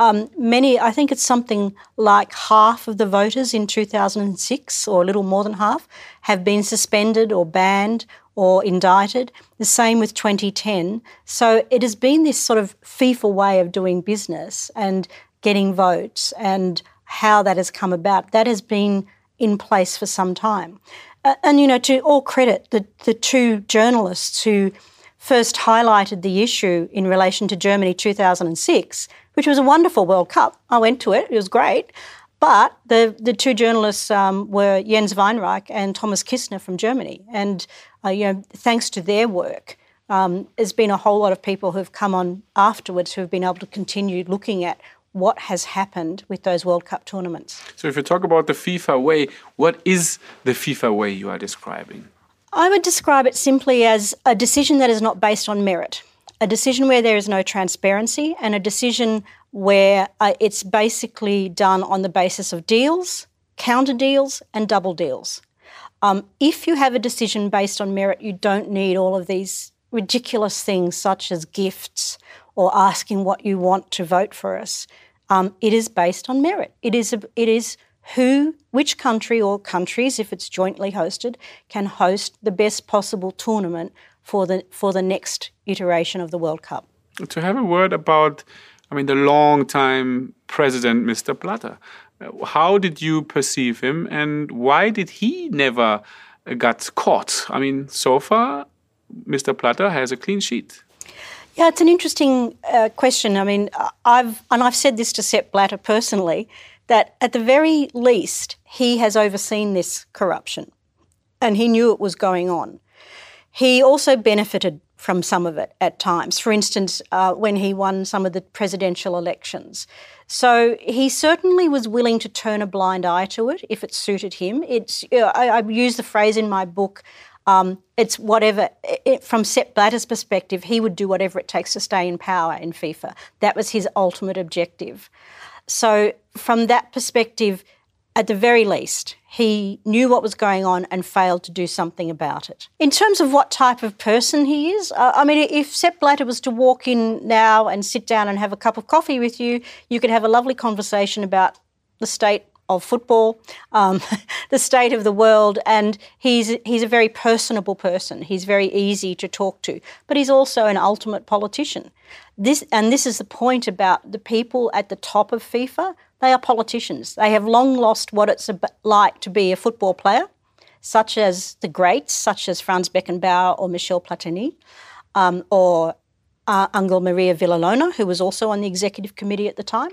um, many, I think it's something like half of the voters in 2006, or a little more than half, have been suspended or banned or indicted. The same with 2010. So it has been this sort of FIFA way of doing business and getting votes and how that has come about. That has been in place for some time. Uh, and, you know, to all credit, the, the two journalists who first highlighted the issue in relation to Germany 2006, which was a wonderful World Cup. I went to it, it was great. But the, the two journalists um, were Jens Weinreich and Thomas Kistner from Germany. And, uh, you know, thanks to their work, um, there's been a whole lot of people who've come on afterwards who have been able to continue looking at what has happened with those World Cup tournaments. So, if you talk about the FIFA way, what is the FIFA way you are describing? I would describe it simply as a decision that is not based on merit, a decision where there is no transparency, and a decision where uh, it's basically done on the basis of deals, counter deals, and double deals. Um, if you have a decision based on merit, you don't need all of these ridiculous things such as gifts or asking what you want to vote for us. Um, it is based on merit. It is a, it is who, which country or countries, if it's jointly hosted, can host the best possible tournament for the for the next iteration of the World Cup. To have a word about, I mean, the long-time president, Mr. Blatter. How did you perceive him, and why did he never got caught? I mean, so far, Mr. Blatter has a clean sheet. Yeah, it's an interesting uh, question. I mean, I've and I've said this to Sepp Blatter personally that at the very least he has overseen this corruption, and he knew it was going on. He also benefited from some of it at times. For instance, uh, when he won some of the presidential elections. So he certainly was willing to turn a blind eye to it if it suited him. It's I, I use the phrase in my book Um, it's whatever, it, from Sepp Blatter's perspective, he would do whatever it takes to stay in power in FIFA. That was his ultimate objective. So, from that perspective, at the very least, he knew what was going on and failed to do something about it. In terms of what type of person he is, I mean, if Sepp Blatter was to walk in now and sit down and have a cup of coffee with you, you could have a lovely conversation about the state of football, um, (laughs) the state of the world, and he's he's a very personable person. He's very easy to talk to, but he's also an ultimate politician. This and this is the point about the people at the top of FIFA. They are politicians. They have long lost what it's like to be a football player, such as the greats, such as Franz Beckenbauer or Michel Platini, um, or uh, Angel Maria Villar Llona, who was also on the executive committee at the time.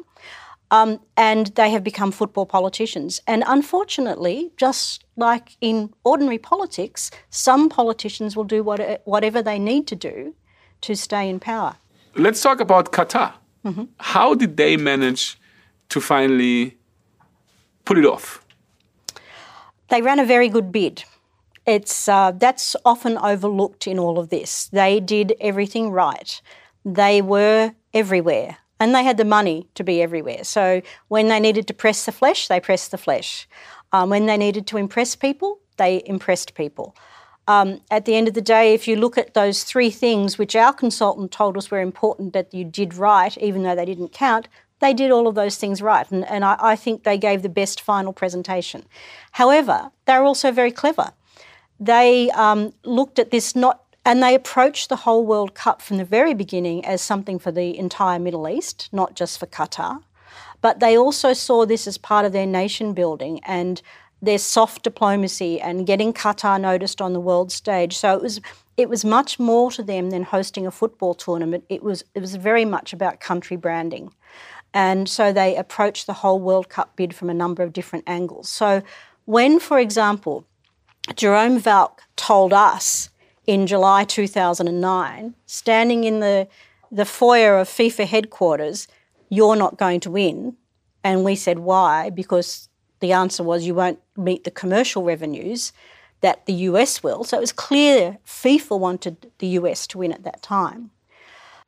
Um, and they have become football politicians. And unfortunately, just like in ordinary politics, some politicians will do what, whatever they need to do to stay in power. Let's talk about Qatar. Mm-hmm. How did they manage to finally pull it off? They ran a very good bid. It's uh, that's often overlooked in all of this. They did everything right. They were everywhere and they had the money to be everywhere. So when they needed to press the flesh, they pressed the flesh. Um, when they needed to impress people, they impressed people. Um, at the end of the day, if you look at those three things, which our consultant told us were important that you did right, even though they didn't count, they did all of those things right. And, and I, I think they gave the best final presentation. However, they're also very clever. They um, looked at this not and they approached the whole World Cup from the very beginning as something for the entire Middle East, not just for Qatar. But they also saw this as part of their nation building and their soft diplomacy and getting Qatar noticed on the world stage. So it was it was much more to them than hosting a football tournament. It was it was very much about country branding. And so they approached the whole World Cup bid from a number of different angles. So when, for example, Jerome Valcke told us in July 2009, standing in the, the foyer of FIFA headquarters, you're not going to win. And we said, why? Because the answer was you won't meet the commercial revenues that the US will. So it was clear FIFA wanted the US to win at that time.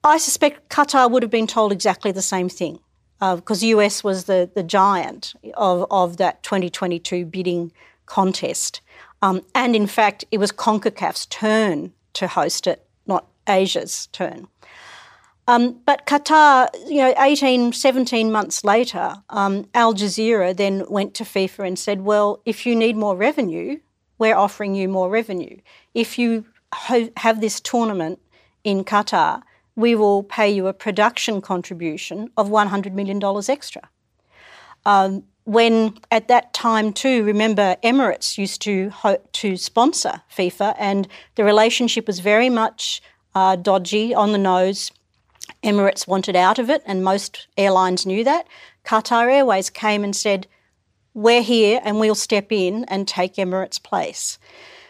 I suspect Qatar would have been told exactly the same thing because uh, the US was the, the giant of, of that 2022 bidding contest. Um, and in fact, it was CONCACAF's turn to host it, not Asia's turn. Um, but Qatar, you know, 18, 17 months later, um, Al Jazeera then went to FIFA and said, well, if you need more revenue, we're offering you more revenue. If you ho- have this tournament in Qatar, we will pay you a production contribution of $100 million extra. Um, when at that time too, remember Emirates used to to sponsor FIFA, and the relationship was very much uh, dodgy on the nose. Emirates wanted out of it, and most airlines knew that. Qatar Airways came and said, "We're here, and we'll step in and take Emirates' place."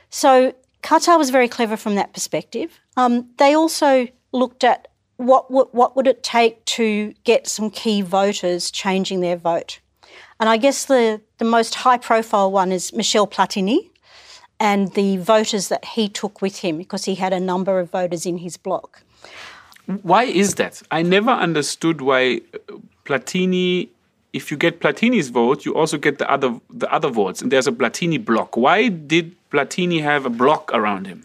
So Qatar was very clever from that perspective. Um, they also looked at what, what what would it take to get some key voters changing their vote. And I guess the, the most high profile one is Michel Platini and the voters that he took with him because he had a number of voters in his bloc. Why is that? I never understood why uh, Platini if you get Platini's vote, you also get the other the other votes, and there's a Platini block. Why did Platini have a block around him?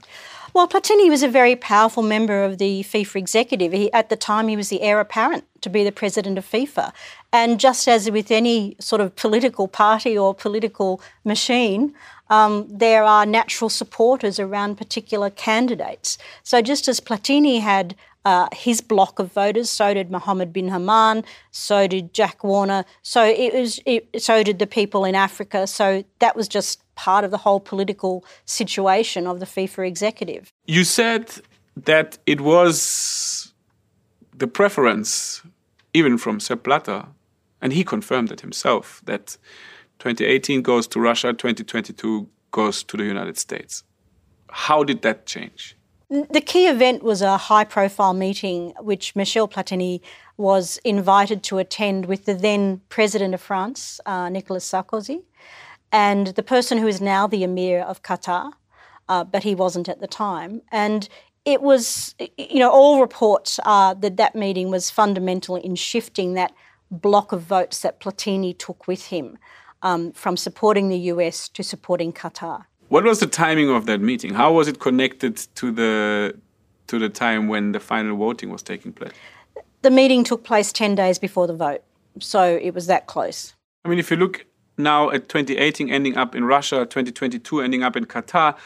Well, Platini was a very powerful member of the FIFA executive. He, at the time, he was the heir apparent to be the president of FIFA. And just as with any sort of political party or political machine, um, there are natural supporters around particular candidates. So just as Platini had uh, his block of voters, so did Mohammed bin Hammam, so did Jack Warner, so it was, it, so did the people in Africa. So that was just part of the whole political situation of the FIFA executive. You said that it was the preference, even from Sepp Blatter, and he confirmed it himself, that 2018 goes to Russia, 2022 goes to the United States. How did that change? The key event was a high profile meeting which Michel Platini was invited to attend with the then President of France, uh, Nicolas Sarkozy, and the person who is now the Emir of Qatar. uh, but he wasn't at the time. And it was, you know, all reports are that that meeting was fundamental in shifting that block of votes that Platini took with him um, from supporting the US to supporting Qatar. What was the timing of that meeting? How was it connected to the to the time when the final voting was taking place? The meeting took place 10 days before the vote, so it was that close. I mean, if you look now at 2018 ending up in Russia, 2022 ending up in Qatar,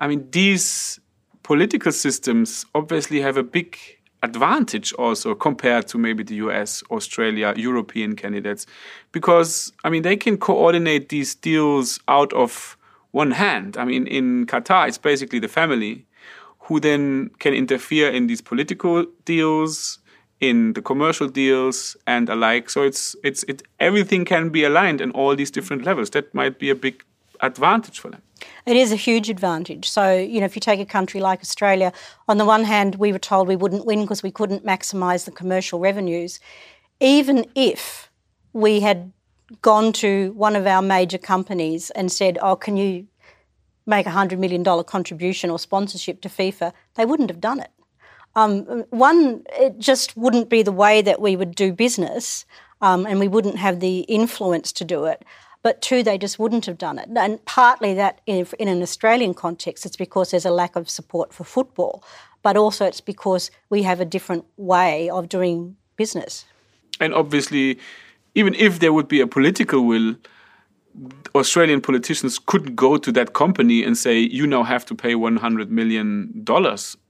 I mean, these political systems obviously have a big advantage also compared to maybe the US, Australia, European candidates because I mean they can coordinate these deals out of one hand. I mean in Qatar it's basically the family who then can interfere in these political deals in the commercial deals and alike so it's it's it everything can be aligned in all these different levels that might be a big advantage for them it is a huge advantage. So, you know, if you take a country like Australia, on the one hand, we were told we wouldn't win because we couldn't maximise the commercial revenues. Even if we had gone to one of our major companies and said, oh, can you make a $100 million contribution or sponsorship to FIFA, they wouldn't have done it. Um, one, it just wouldn't be the way that we would do business um, and we wouldn't have the influence to do it but two, they just wouldn't have done it. And partly that, in, in an Australian context, it's because there's a lack of support for football, but also it's because we have a different way of doing business. And obviously, even if there would be a political will, Australian politicians couldn't go to that company and say, you now have to pay $100 million.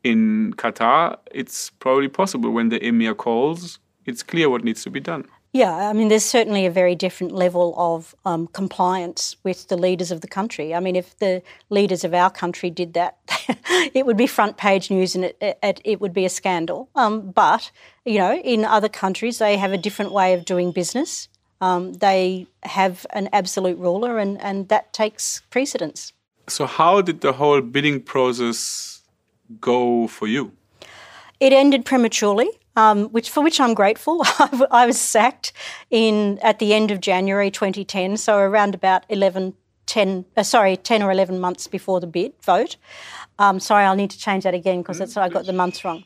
In Qatar, it's probably possible when the emir calls, it's clear what needs to be done. Yeah, I mean, there's certainly a very different level of um, compliance with the leaders of the country. I mean, if the leaders of our country did that, (laughs) it would be front page news and it, it, it would be a scandal. Um, but, you know, in other countries, they have a different way of doing business. Um, they have an absolute ruler, and, and that takes precedence. So, how did the whole bidding process go for you? It ended prematurely um, which for which I'm grateful. (laughs) I was sacked in at the end of January 2010, so around about 11, 10, uh, sorry, 10 or 11 months before the bid vote. Um, sorry, I'll need to change that again because I got the months wrong.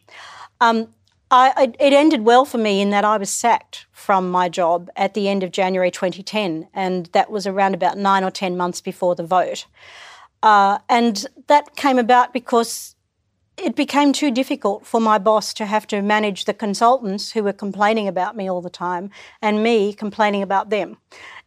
Um, I, it ended well for me in that I was sacked from my job at the end of January 2010, and that was around about nine or 10 months before the vote. Uh, and that came about because it became too difficult for my boss to have to manage the consultants who were complaining about me all the time and me complaining about them.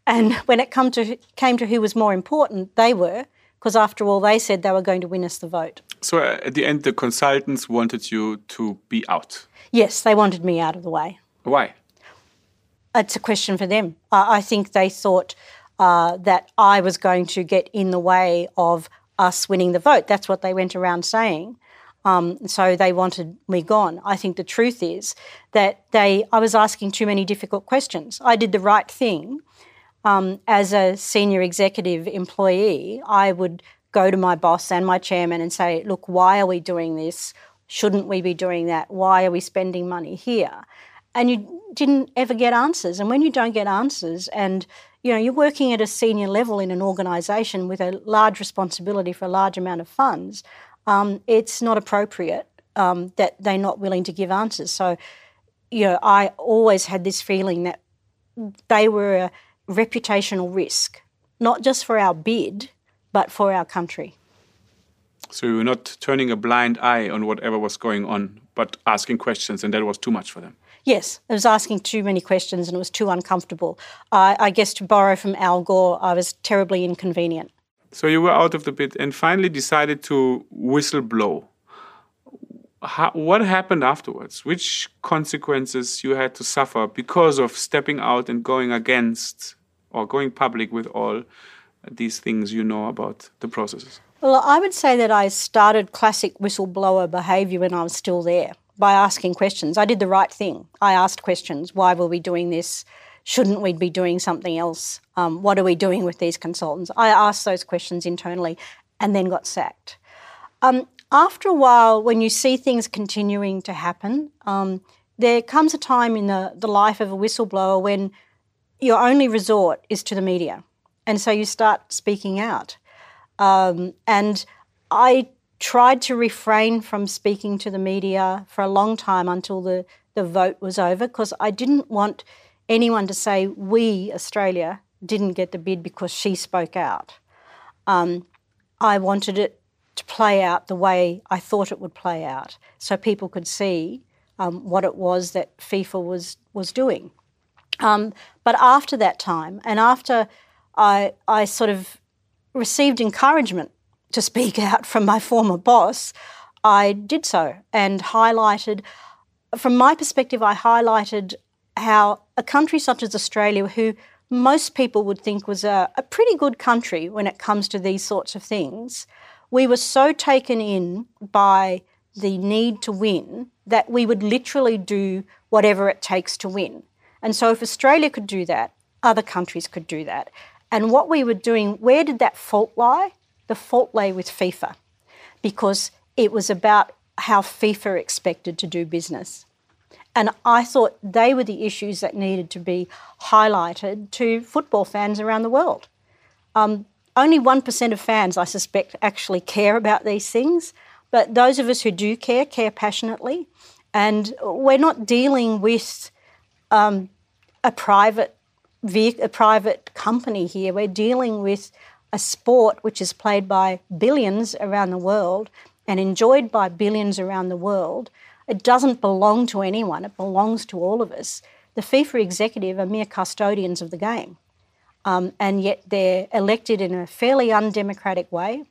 And (laughs) when it come to, came to who was more important, they were, because after all, they said they were going to win us the vote. So uh, at the end, the consultants wanted you to be out? Yes, they wanted me out of the way. Why? It's a question for them. I think they thought uh, that I was going to get in the way of us winning the vote. That's what they went around saying. Um, so they wanted me gone. I think the truth is that they, I was asking too many difficult questions. I did the right thing. Um, as a senior executive employee, I would go to my boss and my chairman and say, look, why are we doing this? Shouldn't we be doing that? Why are we spending money here? And you didn't ever get answers. And when you don't get answers and you know, you're working at a senior level in an organisation with a large responsibility for a large amount of funds um, it's not appropriate um, that they're not willing to give answers. So, you know, I always had this feeling that they were a reputational risk, not just for our bid, but for our country. So you were not turning a blind eye on whatever was going on, but asking questions, and that was too much for them. Yes, I was asking too many questions and it was too uncomfortable. Uh, I guess to borrow from Al Gore, I was terribly inconvenient. So you were out of the pit and finally decided to whistle blow. How, what happened afterwards? Which consequences you had to suffer because of stepping out and going against or going public with all these things you know about the processes? Well, I would say that I started classic whistleblower behaviour when I was still there by asking questions. I did the right thing. I asked questions. Why were we doing this? Shouldn't we be doing something else? Um, what are we doing with these consultants? I asked those questions internally and then got sacked. Um, after a while, when you see things continuing to happen, um, there comes a time in the, the life of a whistleblower when your only resort is to the media. And so you start speaking out. Um, and I tried to refrain from speaking to the media for a long time until the, the vote was over because I didn't want anyone to say we, Australia, didn't get the bid because she spoke out. Um, I wanted it to play out the way I thought it would play out so people could see um, what it was that FIFA was, was doing. Um, but after that time, and after I, I sort of received encouragement to speak out from my former boss, I did so and highlighted, from my perspective, I highlighted how a country such as Australia, who most people would think was a, a pretty good country when it comes to these sorts of things, we were so taken in by the need to win that we would literally do whatever it takes to win. And so, if Australia could do that, other countries could do that. And what we were doing, where did that fault lie? The fault lay with FIFA because it was about how FIFA expected to do business. And I thought they were the issues that needed to be highlighted to football fans around the world. Um, only 1% of fans, I suspect, actually care about these things, but those of us who do care, care passionately. And we're not dealing with um, a private a private company here. We're dealing with a sport which is played by billions around the world and enjoyed by billions around the world. It doesn't belong to anyone, it belongs to all of us. The FIFA executive are mere custodians of the game, um, and yet they're elected in a fairly undemocratic way.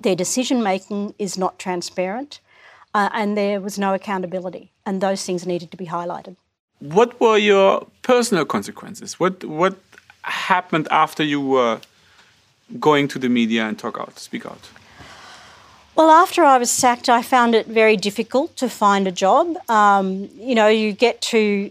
Their decision making is not transparent, uh, and there was no accountability, and those things needed to be highlighted. What were your personal consequences? What what happened after you were going to the media and talk out, speak out? Well, after I was sacked, I found it very difficult to find a job. Um, you know, you get to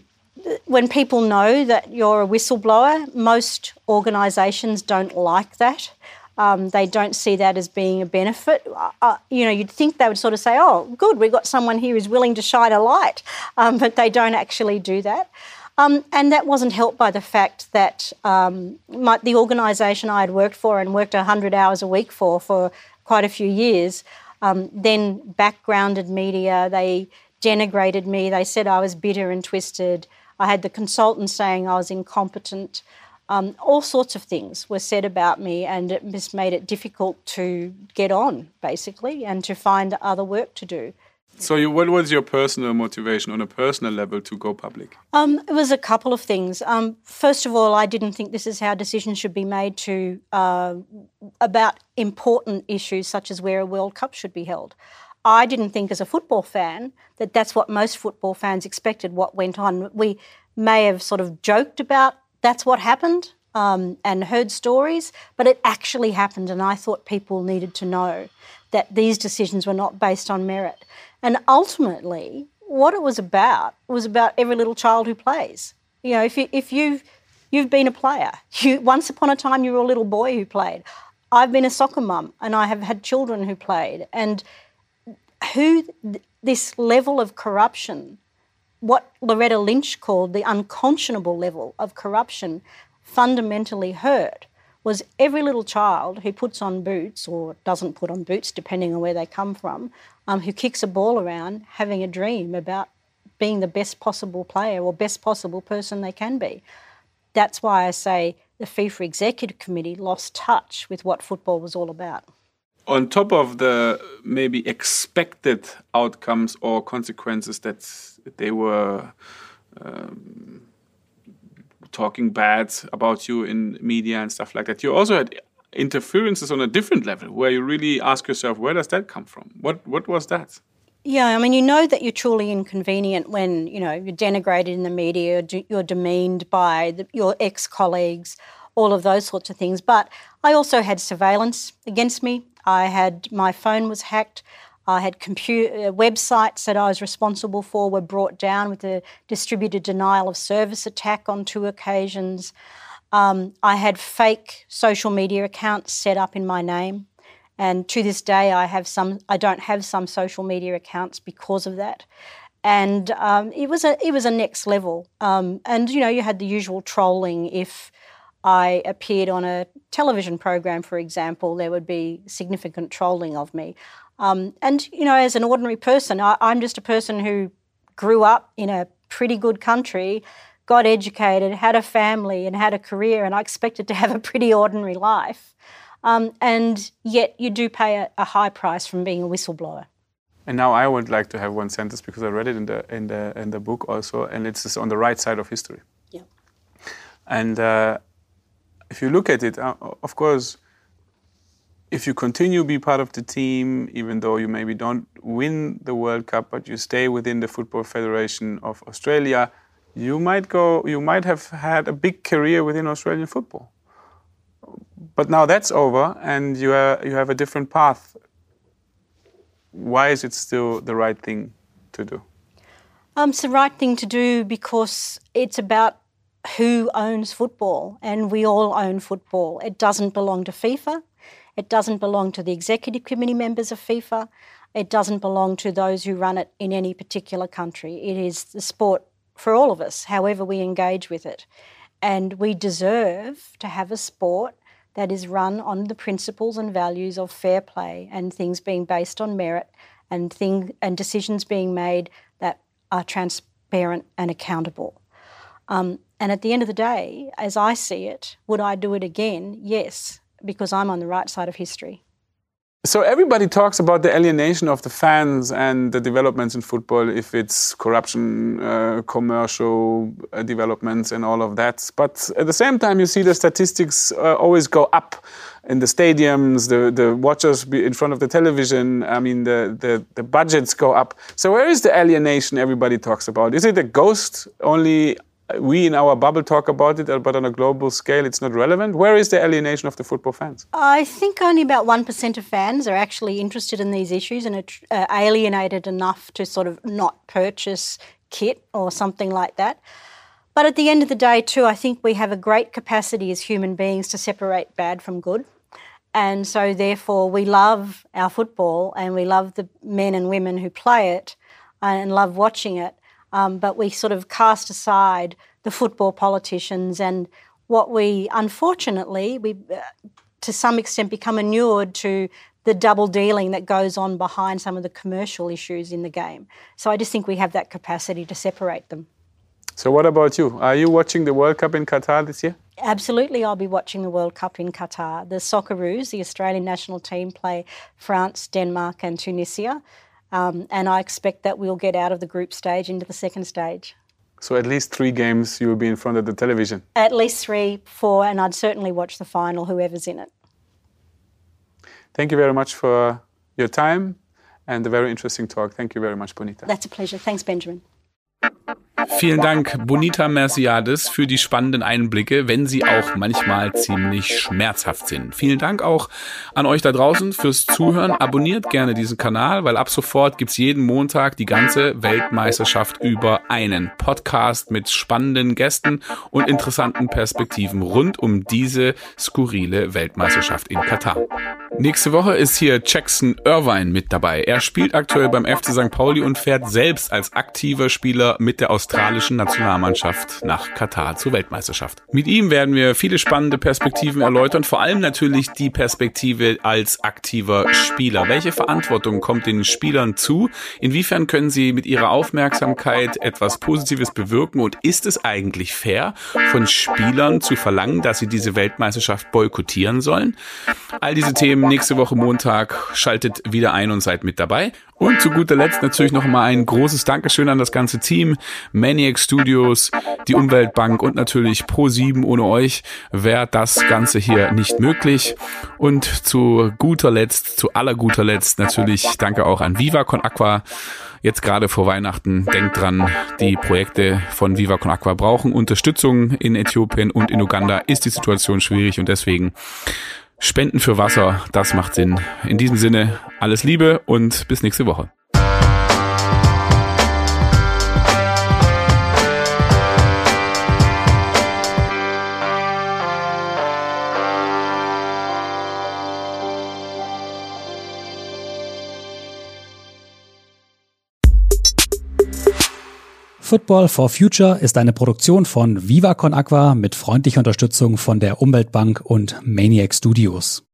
when people know that you're a whistleblower, most organisations don't like that. Um, they don't see that as being a benefit. Uh, uh, you know, you'd think they would sort of say, "Oh, good, we've got someone here who's willing to shine a light," (laughs) um, but they don't actually do that. Um, and that wasn't helped by the fact that um, my, the organisation I had worked for and worked 100 hours a week for for quite a few years um, then backgrounded media. They denigrated me. They said I was bitter and twisted. I had the consultants saying I was incompetent. Um, all sorts of things were said about me, and it just made it difficult to get on, basically, and to find other work to do. So, you, what was your personal motivation on a personal level to go public? Um, it was a couple of things. Um, first of all, I didn't think this is how decisions should be made to uh, about important issues such as where a World Cup should be held. I didn't think, as a football fan, that that's what most football fans expected. What went on, we may have sort of joked about that's what happened um, and heard stories, but it actually happened, and I thought people needed to know that these decisions were not based on merit. And ultimately, what it was about was about every little child who plays. You know, if you if you've you've been a player, you once upon a time you were a little boy who played. I've been a soccer mum, and I have had children who played, and who this level of corruption, what Loretta Lynch called the unconscionable level of corruption, fundamentally hurt was every little child who puts on boots or doesn't put on boots, depending on where they come from, um, who kicks a ball around having a dream about being the best possible player or best possible person they can be. That's why I say the FIFA Executive Committee lost touch with what football was all about. On top of the maybe expected outcomes or consequences that they were um, talking bad about you in media and stuff like that. You also had interferences on a different level where you really ask yourself, where does that come from? What what was that? Yeah, I mean, you know that you're truly inconvenient when you know you're denigrated in the media, you're demeaned by the, your ex colleagues, all of those sorts of things. But I also had surveillance against me. I had my phone was hacked. I had uh, websites that I was responsible for were brought down with a distributed denial of service attack on two occasions. Um, I had fake social media accounts set up in my name, and to this day, I have some. I don't have some social media accounts because of that. And um, it was a it was a next level. Um, and you know, you had the usual trolling if I appeared on a television program, for example, there would be significant trolling of me. Um, and, you know, as an ordinary person, I, I'm just a person who grew up in a pretty good country, got educated, had a family, and had a career, and I expected to have a pretty ordinary life. Um, and yet, you do pay a, a high price from being a whistleblower. And now I would like to have one sentence because I read it in the in the in the book also, and it's on the right side of history. Yeah. And uh, if you look at it, uh, of course, if you continue to be part of the team, even though you maybe don't win the World Cup, but you stay within the Football Federation of Australia, you might go. You might have had a big career within Australian football. But now that's over, and you are, you have a different path. Why is it still the right thing to do? Um, it's the right thing to do because it's about who owns football, and we all own football. It doesn't belong to FIFA. It doesn't belong to the executive committee members of FIFA. It doesn't belong to those who run it in any particular country. It is the sport for all of us, however we engage with it. And we deserve to have a sport that is run on the principles and values of fair play and things being based on merit and thing and decisions being made that are transparent and accountable. Um, and at the end of the day, as I see it, would I do it again? Yes, because I'm on the right side of history. So everybody talks about the alienation of the fans and the developments in football, if it's corruption, uh, commercial uh, developments, and all of that. But at the same time, you see the statistics uh, always go up in the stadiums, the, the watchers in front of the television. I mean, the, the, the budgets go up. So where is the alienation everybody talks about? Is it a ghost only we in our bubble talk about it, but on a global scale, it's not relevant. Where is the alienation of the football fans? I think only about 1% of fans are actually interested in these issues and are uh, alienated enough to sort of not purchase kit or something like that. But at the end of the day, too, I think we have a great capacity as human beings to separate bad from good. And so, therefore, we love our football and we love the men and women who play it and love watching it um, but we sort of cast aside the football politicians and what we unfortunately we uh, to some extent become inured to the double dealing that goes on behind some of the commercial issues in the game. So I just think we have that capacity to separate them. So what about you? Are you watching the World Cup in Qatar this year? Absolutely, I'll be watching the World Cup in Qatar. The Socceroos, the Australian national team, play France, Denmark, and Tunisia. Um, and I expect that we'll get out of the group stage into the second stage. So at least three games you will be in front of the television? At least three, four, and I'd certainly watch the final, whoever's in it. Thank you very much for your time and the very interesting talk. Thank you very much, Bonita. That's a pleasure. Thanks, Benjamin. Vielen Dank, Bonita Merciades, für die spannenden Einblicke, wenn sie auch manchmal ziemlich schmerzhaft sind. Vielen Dank auch an euch da draußen fürs Zuhören. Abonniert gerne diesen Kanal, weil ab sofort gibt's jeden Montag die ganze Weltmeisterschaft über einen Podcast mit spannenden Gästen und interessanten Perspektiven rund um diese skurrile Weltmeisterschaft in Katar. Nächste Woche ist hier Jackson Irvine mit dabei. Er spielt aktuell beim FC St. Pauli und fährt selbst als aktiver Spieler mit der australischen Nationalmannschaft nach Katar zur Weltmeisterschaft. Mit ihm werden wir viele spannende Perspektiven erläutern, vor allem natürlich die Perspektive als aktiver Spieler. Welche Verantwortung kommt den Spielern zu? Inwiefern können sie mit ihrer Aufmerksamkeit etwas Positives bewirken? Und ist es eigentlich fair, von Spielern zu verlangen, dass sie diese Weltmeisterschaft boykottieren sollen? All diese Themen nächste Woche Montag. Schaltet wieder ein und seid mit dabei. Und zu guter Letzt natürlich noch mal ein großes Dankeschön an das ganze Team, Maniac Studios, die Umweltbank und natürlich Pro7. Ohne euch wäre das Ganze hier nicht möglich. Und zu guter Letzt, zu aller guter Letzt natürlich danke auch an Viva Con Aqua. Jetzt gerade vor Weihnachten, denkt dran, die Projekte von Viva Con Aqua brauchen Unterstützung. In Äthiopien und in Uganda ist die Situation schwierig und deswegen Spenden für Wasser, das macht Sinn. In diesem Sinne, alles Liebe und bis nächste Woche. Football for Future ist eine Produktion von Viva Aqua mit freundlicher Unterstützung von der Umweltbank und Maniac Studios.